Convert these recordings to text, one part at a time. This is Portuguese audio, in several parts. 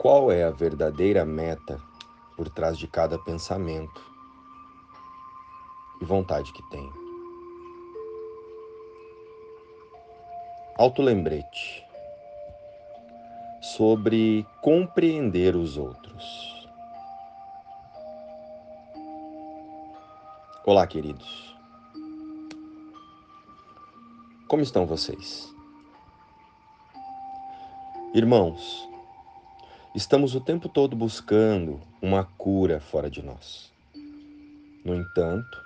Qual é a verdadeira meta por trás de cada pensamento e vontade que tenho? Autolembrete sobre compreender os outros. Olá, queridos. Como estão vocês? Irmãos, estamos o tempo todo buscando uma cura fora de nós. No entanto,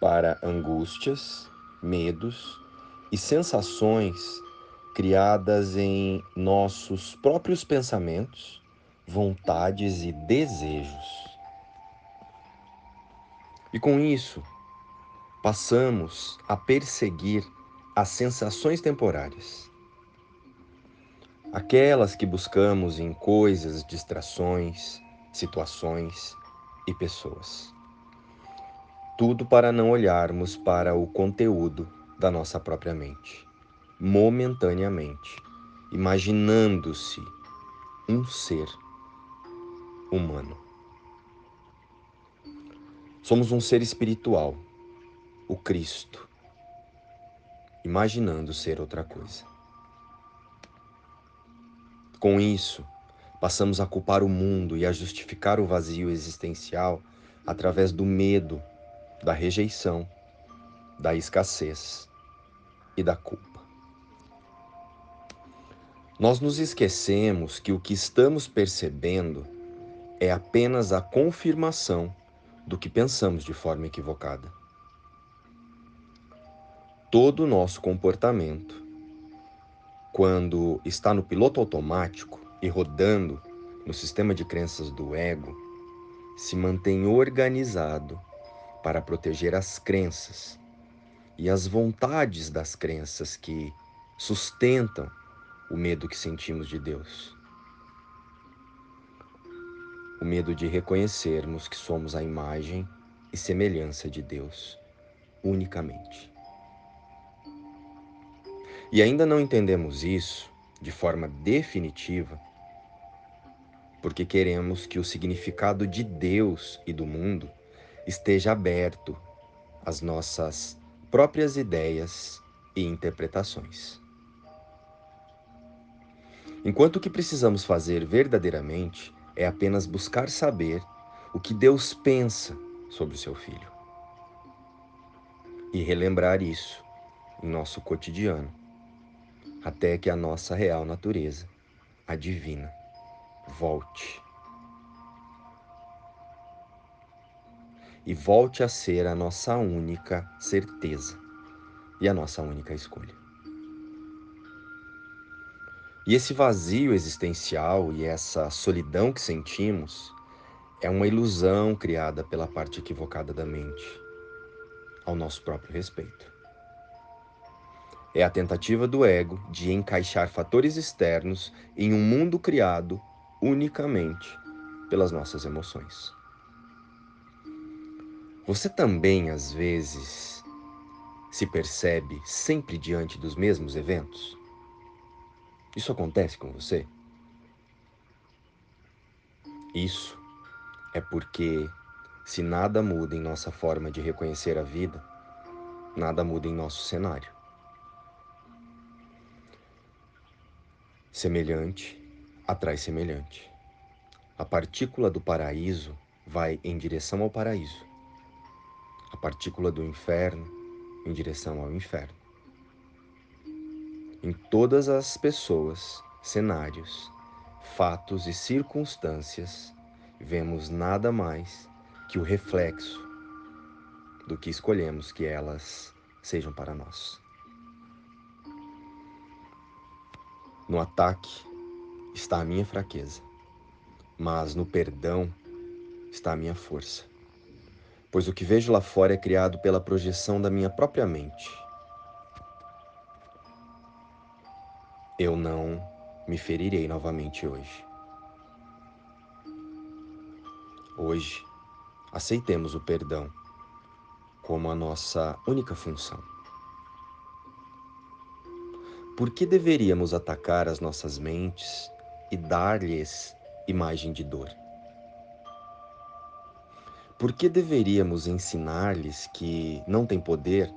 para angústias, medos e sensações criadas em nossos próprios pensamentos, vontades e desejos. E com isso, passamos a perseguir as sensações temporárias. Aquelas que buscamos em coisas, distrações, situações e pessoas. Tudo para não olharmos para o conteúdo da nossa própria mente, momentaneamente, imaginando-se um ser humano. Somos um ser espiritual, o Cristo, imaginando ser outra coisa. Com isso, passamos a culpar o mundo e a justificar o vazio existencial através do medo, da rejeição, da escassez e da culpa. Nós nos esquecemos que o que estamos percebendo é apenas a confirmação do que pensamos de forma equivocada. Todo o nosso comportamento, quando está no piloto automático e rodando no sistema de crenças do ego, se mantém organizado para proteger as crenças e as vontades das crenças que sustentam o medo que sentimos de Deus o medo de reconhecermos que somos a imagem e semelhança de Deus unicamente. E ainda não entendemos isso de forma definitiva, porque queremos que o significado de Deus e do mundo esteja aberto às nossas próprias ideias e interpretações. Enquanto o que precisamos fazer verdadeiramente é apenas buscar saber o que Deus pensa sobre o seu filho e relembrar isso em nosso cotidiano, até que a nossa real natureza, a divina, volte. E volte a ser a nossa única certeza e a nossa única escolha. E esse vazio existencial e essa solidão que sentimos é uma ilusão criada pela parte equivocada da mente ao nosso próprio respeito. É a tentativa do ego de encaixar fatores externos em um mundo criado unicamente pelas nossas emoções. Você também, às vezes, se percebe sempre diante dos mesmos eventos? Isso acontece com você? Isso é porque, se nada muda em nossa forma de reconhecer a vida, nada muda em nosso cenário. Semelhante atrai semelhante. A partícula do paraíso vai em direção ao paraíso. A partícula do inferno em direção ao inferno em todas as pessoas, cenários, fatos e circunstâncias, vemos nada mais que o reflexo do que escolhemos que elas sejam para nós. No ataque está a minha fraqueza, mas no perdão está a minha força. Pois o que vejo lá fora é criado pela projeção da minha própria mente eu não me ferirei novamente hoje. Hoje, aceitemos o perdão como a nossa única função. Por que deveríamos atacar as nossas mentes e dar-lhes imagem de dor. Por que deveríamos ensinar-lhes que não têm poder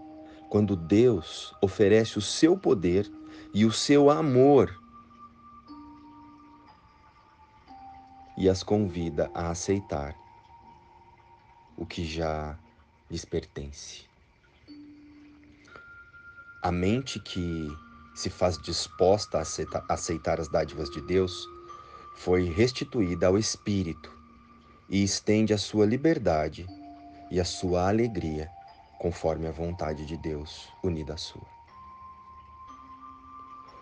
quando Deus oferece o seu poder e o seu amor e as convida a aceitar o que já lhes pertence? A mente que se faz disposta a aceitar as dádivas de Deus foi restituída ao espírito e estende a sua liberdade e a sua alegria conforme a vontade de Deus unida à sua.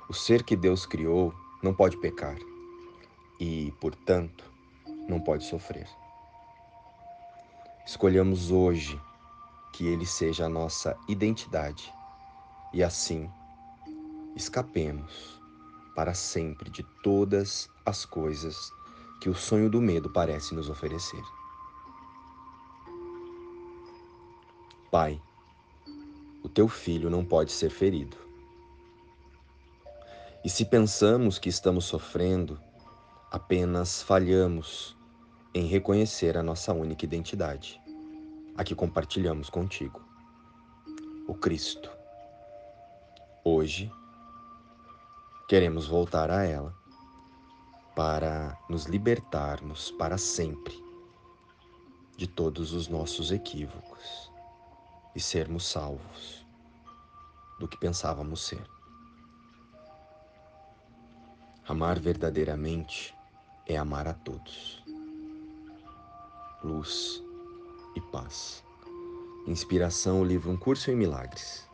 O ser que Deus criou não pode pecar e, portanto, não pode sofrer. Escolhamos hoje que ele seja a nossa identidade e assim escapemos para sempre de todas as coisas que o sonho do medo parece nos oferecer. Pai, o teu filho não pode ser ferido. E se pensamos que estamos sofrendo, apenas falhamos em reconhecer a nossa única identidade, a que compartilhamos contigo, o Cristo. Hoje, queremos voltar a ela para nos libertarmos para sempre de todos os nossos equívocos e sermos salvos do que pensávamos ser. Amar verdadeiramente é amar a todos. Luz e paz. Inspiração, o livro Um Curso em Milagres.